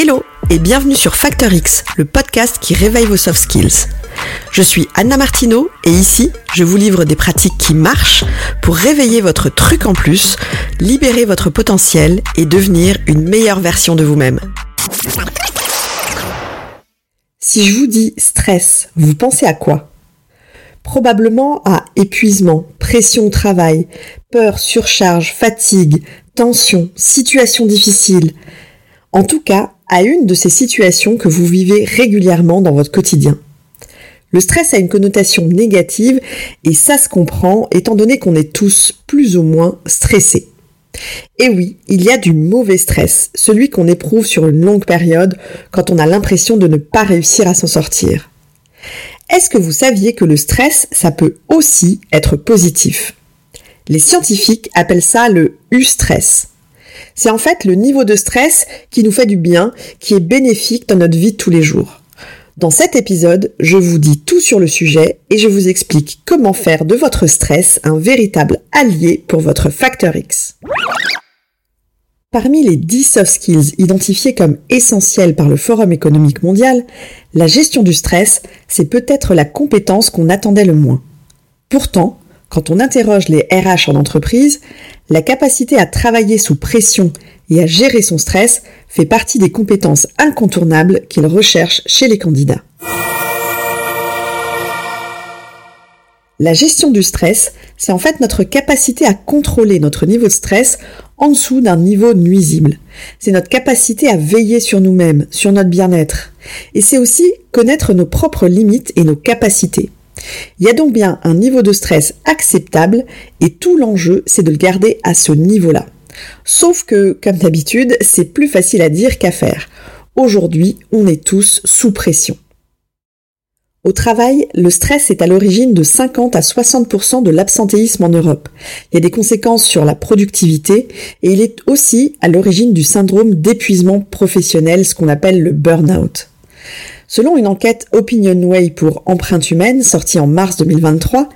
Hello et bienvenue sur Factor X, le podcast qui réveille vos soft skills. Je suis Anna Martineau et ici, je vous livre des pratiques qui marchent pour réveiller votre truc en plus, libérer votre potentiel et devenir une meilleure version de vous-même. Si je vous dis stress, vous pensez à quoi? Probablement à épuisement, pression travail, peur, surcharge, fatigue, tension, situation difficile. En tout cas, à une de ces situations que vous vivez régulièrement dans votre quotidien. Le stress a une connotation négative et ça se comprend étant donné qu'on est tous plus ou moins stressés. Et oui, il y a du mauvais stress, celui qu'on éprouve sur une longue période quand on a l'impression de ne pas réussir à s'en sortir. Est-ce que vous saviez que le stress, ça peut aussi être positif? Les scientifiques appellent ça le U-stress. C'est en fait le niveau de stress qui nous fait du bien, qui est bénéfique dans notre vie de tous les jours. Dans cet épisode, je vous dis tout sur le sujet et je vous explique comment faire de votre stress un véritable allié pour votre facteur X. Parmi les 10 soft skills identifiés comme essentiels par le Forum économique mondial, la gestion du stress, c'est peut-être la compétence qu'on attendait le moins. Pourtant, quand on interroge les RH en entreprise, la capacité à travailler sous pression et à gérer son stress fait partie des compétences incontournables qu'ils recherchent chez les candidats. La gestion du stress, c'est en fait notre capacité à contrôler notre niveau de stress en dessous d'un niveau nuisible. C'est notre capacité à veiller sur nous-mêmes, sur notre bien-être. Et c'est aussi connaître nos propres limites et nos capacités. Il y a donc bien un niveau de stress acceptable et tout l'enjeu, c'est de le garder à ce niveau-là. Sauf que, comme d'habitude, c'est plus facile à dire qu'à faire. Aujourd'hui, on est tous sous pression. Au travail, le stress est à l'origine de 50 à 60% de l'absentéisme en Europe. Il y a des conséquences sur la productivité et il est aussi à l'origine du syndrome d'épuisement professionnel, ce qu'on appelle le burn-out. Selon une enquête OpinionWay pour Empreinte Humaine sortie en mars 2023,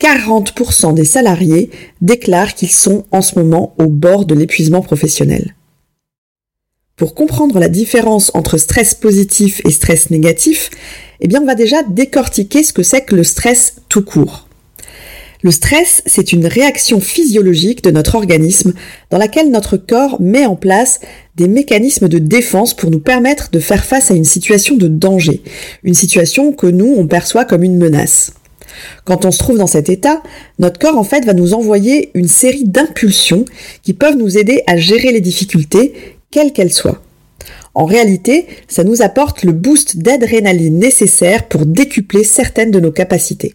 40% des salariés déclarent qu'ils sont en ce moment au bord de l'épuisement professionnel. Pour comprendre la différence entre stress positif et stress négatif, eh bien on va déjà décortiquer ce que c'est que le stress tout court. Le stress, c'est une réaction physiologique de notre organisme dans laquelle notre corps met en place des mécanismes de défense pour nous permettre de faire face à une situation de danger, une situation que nous, on perçoit comme une menace. Quand on se trouve dans cet état, notre corps en fait va nous envoyer une série d'impulsions qui peuvent nous aider à gérer les difficultés, quelles qu'elles soient. En réalité, ça nous apporte le boost d'adrénaline nécessaire pour décupler certaines de nos capacités.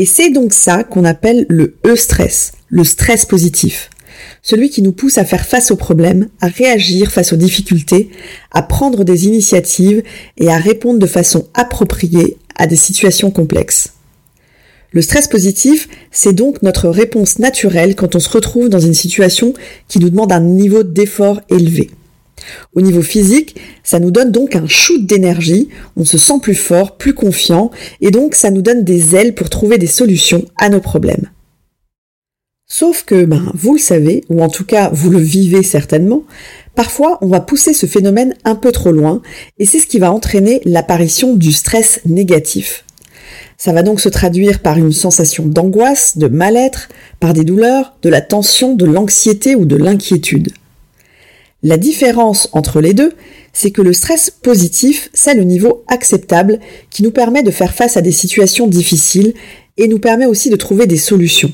Et c'est donc ça qu'on appelle le E-stress, le stress positif. Celui qui nous pousse à faire face aux problèmes, à réagir face aux difficultés, à prendre des initiatives et à répondre de façon appropriée à des situations complexes. Le stress positif, c'est donc notre réponse naturelle quand on se retrouve dans une situation qui nous demande un niveau d'effort élevé. Au niveau physique, ça nous donne donc un shoot d'énergie, on se sent plus fort, plus confiant, et donc ça nous donne des ailes pour trouver des solutions à nos problèmes. Sauf que, ben, vous le savez, ou en tout cas vous le vivez certainement, parfois on va pousser ce phénomène un peu trop loin, et c'est ce qui va entraîner l'apparition du stress négatif. Ça va donc se traduire par une sensation d'angoisse, de mal-être, par des douleurs, de la tension, de l'anxiété ou de l'inquiétude. La différence entre les deux, c'est que le stress positif, c'est le niveau acceptable qui nous permet de faire face à des situations difficiles et nous permet aussi de trouver des solutions.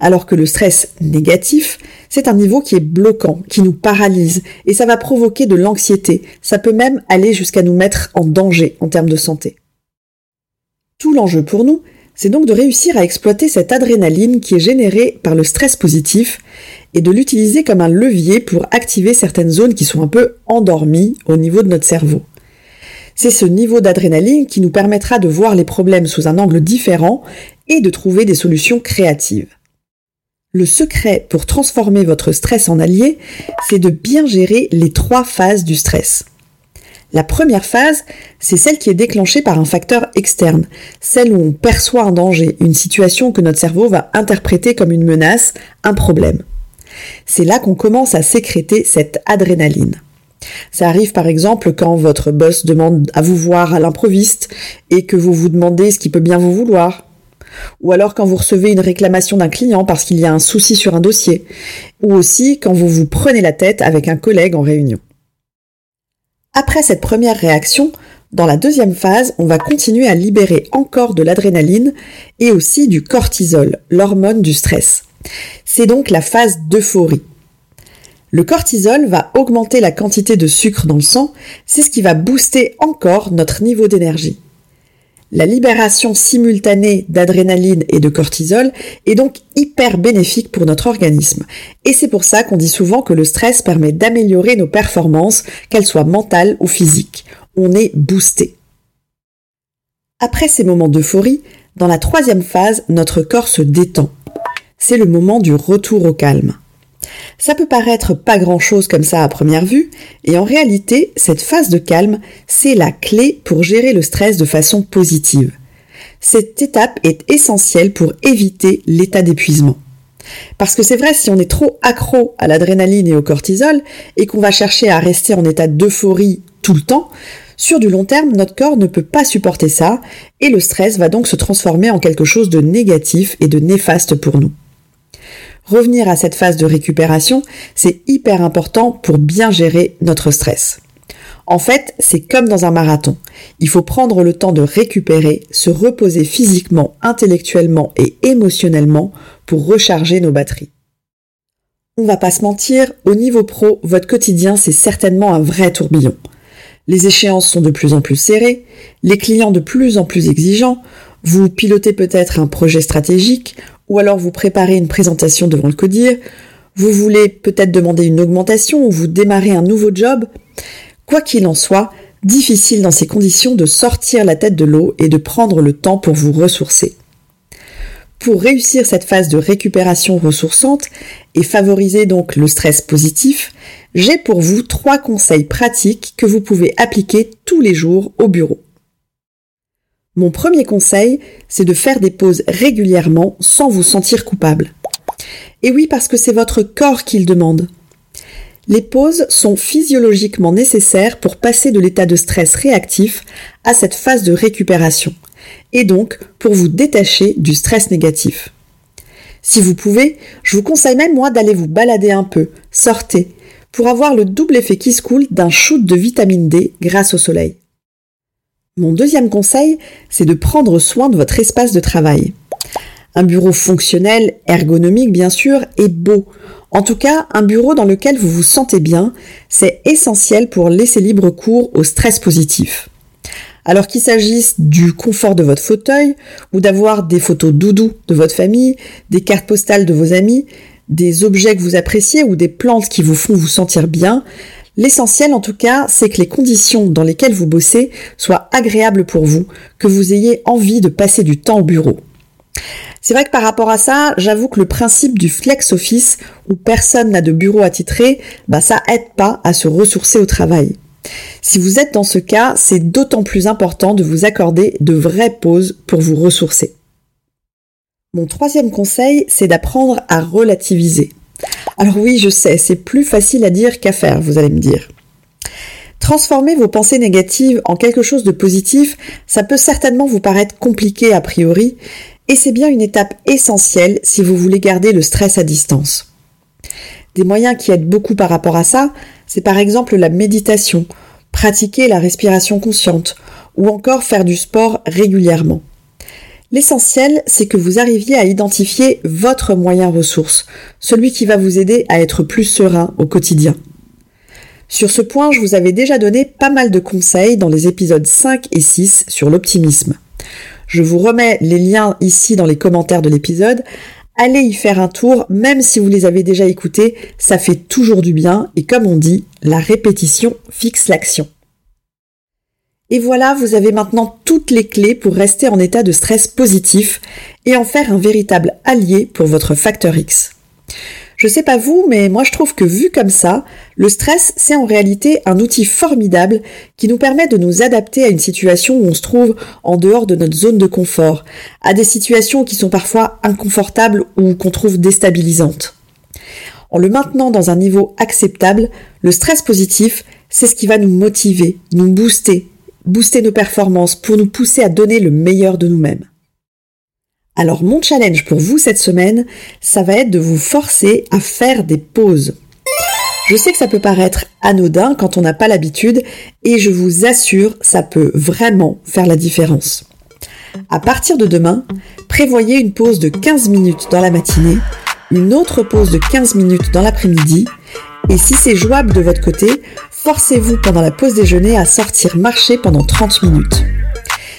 Alors que le stress négatif, c'est un niveau qui est bloquant, qui nous paralyse, et ça va provoquer de l'anxiété, ça peut même aller jusqu'à nous mettre en danger en termes de santé. Tout l'enjeu pour nous, c'est donc de réussir à exploiter cette adrénaline qui est générée par le stress positif et de l'utiliser comme un levier pour activer certaines zones qui sont un peu endormies au niveau de notre cerveau. C'est ce niveau d'adrénaline qui nous permettra de voir les problèmes sous un angle différent et de trouver des solutions créatives. Le secret pour transformer votre stress en allié, c'est de bien gérer les trois phases du stress. La première phase, c'est celle qui est déclenchée par un facteur externe, celle où on perçoit un danger, une situation que notre cerveau va interpréter comme une menace, un problème. C'est là qu'on commence à sécréter cette adrénaline. Ça arrive par exemple quand votre boss demande à vous voir à l'improviste et que vous vous demandez ce qui peut bien vous vouloir. Ou alors quand vous recevez une réclamation d'un client parce qu'il y a un souci sur un dossier. Ou aussi quand vous vous prenez la tête avec un collègue en réunion. Après cette première réaction, dans la deuxième phase, on va continuer à libérer encore de l'adrénaline et aussi du cortisol, l'hormone du stress. C'est donc la phase d'euphorie. Le cortisol va augmenter la quantité de sucre dans le sang, c'est ce qui va booster encore notre niveau d'énergie. La libération simultanée d'adrénaline et de cortisol est donc hyper bénéfique pour notre organisme. Et c'est pour ça qu'on dit souvent que le stress permet d'améliorer nos performances, qu'elles soient mentales ou physiques. On est boosté. Après ces moments d'euphorie, dans la troisième phase, notre corps se détend. C'est le moment du retour au calme. Ça peut paraître pas grand-chose comme ça à première vue, et en réalité, cette phase de calme, c'est la clé pour gérer le stress de façon positive. Cette étape est essentielle pour éviter l'état d'épuisement. Parce que c'est vrai, si on est trop accro à l'adrénaline et au cortisol, et qu'on va chercher à rester en état d'euphorie tout le temps, sur du long terme, notre corps ne peut pas supporter ça, et le stress va donc se transformer en quelque chose de négatif et de néfaste pour nous. Revenir à cette phase de récupération, c'est hyper important pour bien gérer notre stress. En fait, c'est comme dans un marathon. Il faut prendre le temps de récupérer, se reposer physiquement, intellectuellement et émotionnellement pour recharger nos batteries. On va pas se mentir, au niveau pro, votre quotidien, c'est certainement un vrai tourbillon. Les échéances sont de plus en plus serrées, les clients de plus en plus exigeants, vous pilotez peut-être un projet stratégique ou alors vous préparez une présentation devant le codir, vous voulez peut-être demander une augmentation ou vous démarrez un nouveau job. Quoi qu'il en soit, difficile dans ces conditions de sortir la tête de l'eau et de prendre le temps pour vous ressourcer. Pour réussir cette phase de récupération ressourçante et favoriser donc le stress positif, j'ai pour vous trois conseils pratiques que vous pouvez appliquer tous les jours au bureau. Mon premier conseil, c'est de faire des pauses régulièrement sans vous sentir coupable. Et oui, parce que c'est votre corps qui le demande. Les pauses sont physiologiquement nécessaires pour passer de l'état de stress réactif à cette phase de récupération, et donc pour vous détacher du stress négatif. Si vous pouvez, je vous conseille même moi d'aller vous balader un peu, sortez, pour avoir le double effet qui se coule d'un shoot de vitamine D grâce au soleil. Mon deuxième conseil, c'est de prendre soin de votre espace de travail. Un bureau fonctionnel, ergonomique bien sûr, et beau. En tout cas, un bureau dans lequel vous vous sentez bien, c'est essentiel pour laisser libre cours au stress positif. Alors qu'il s'agisse du confort de votre fauteuil, ou d'avoir des photos doudou de votre famille, des cartes postales de vos amis, des objets que vous appréciez ou des plantes qui vous font vous sentir bien, L'essentiel en tout cas, c'est que les conditions dans lesquelles vous bossez soient agréables pour vous, que vous ayez envie de passer du temps au bureau. C'est vrai que par rapport à ça, j'avoue que le principe du flex office, où personne n'a de bureau attitré, bah ça aide pas à se ressourcer au travail. Si vous êtes dans ce cas, c'est d'autant plus important de vous accorder de vraies pauses pour vous ressourcer. Mon troisième conseil, c'est d'apprendre à relativiser. Alors oui, je sais, c'est plus facile à dire qu'à faire, vous allez me dire. Transformer vos pensées négatives en quelque chose de positif, ça peut certainement vous paraître compliqué a priori, et c'est bien une étape essentielle si vous voulez garder le stress à distance. Des moyens qui aident beaucoup par rapport à ça, c'est par exemple la méditation, pratiquer la respiration consciente, ou encore faire du sport régulièrement. L'essentiel, c'est que vous arriviez à identifier votre moyen ressource, celui qui va vous aider à être plus serein au quotidien. Sur ce point, je vous avais déjà donné pas mal de conseils dans les épisodes 5 et 6 sur l'optimisme. Je vous remets les liens ici dans les commentaires de l'épisode. Allez y faire un tour, même si vous les avez déjà écoutés, ça fait toujours du bien et comme on dit, la répétition fixe l'action. Et voilà, vous avez maintenant toutes les clés pour rester en état de stress positif et en faire un véritable allié pour votre facteur X. Je sais pas vous, mais moi je trouve que vu comme ça, le stress c'est en réalité un outil formidable qui nous permet de nous adapter à une situation où on se trouve en dehors de notre zone de confort, à des situations qui sont parfois inconfortables ou qu'on trouve déstabilisantes. En le maintenant dans un niveau acceptable, le stress positif, c'est ce qui va nous motiver, nous booster, booster nos performances pour nous pousser à donner le meilleur de nous-mêmes. Alors mon challenge pour vous cette semaine, ça va être de vous forcer à faire des pauses. Je sais que ça peut paraître anodin quand on n'a pas l'habitude et je vous assure, ça peut vraiment faire la différence. À partir de demain, prévoyez une pause de 15 minutes dans la matinée, une autre pause de 15 minutes dans l'après-midi et si c'est jouable de votre côté, forcez-vous pendant la pause déjeuner à sortir marcher pendant 30 minutes.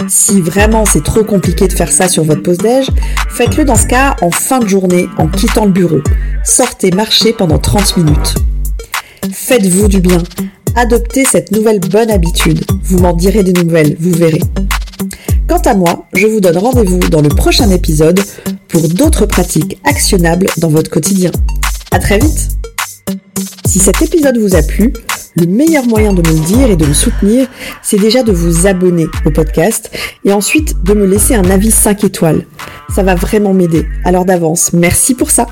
Si vraiment c'est trop compliqué de faire ça sur votre pause déj, faites-le dans ce cas en fin de journée, en quittant le bureau. Sortez marcher pendant 30 minutes. Faites-vous du bien. Adoptez cette nouvelle bonne habitude. Vous m'en direz des nouvelles, vous verrez. Quant à moi, je vous donne rendez-vous dans le prochain épisode pour d'autres pratiques actionnables dans votre quotidien. À très vite! Si cet épisode vous a plu, le meilleur moyen de me le dire et de me soutenir, c'est déjà de vous abonner au podcast et ensuite de me laisser un avis 5 étoiles. Ça va vraiment m'aider. Alors d'avance, merci pour ça.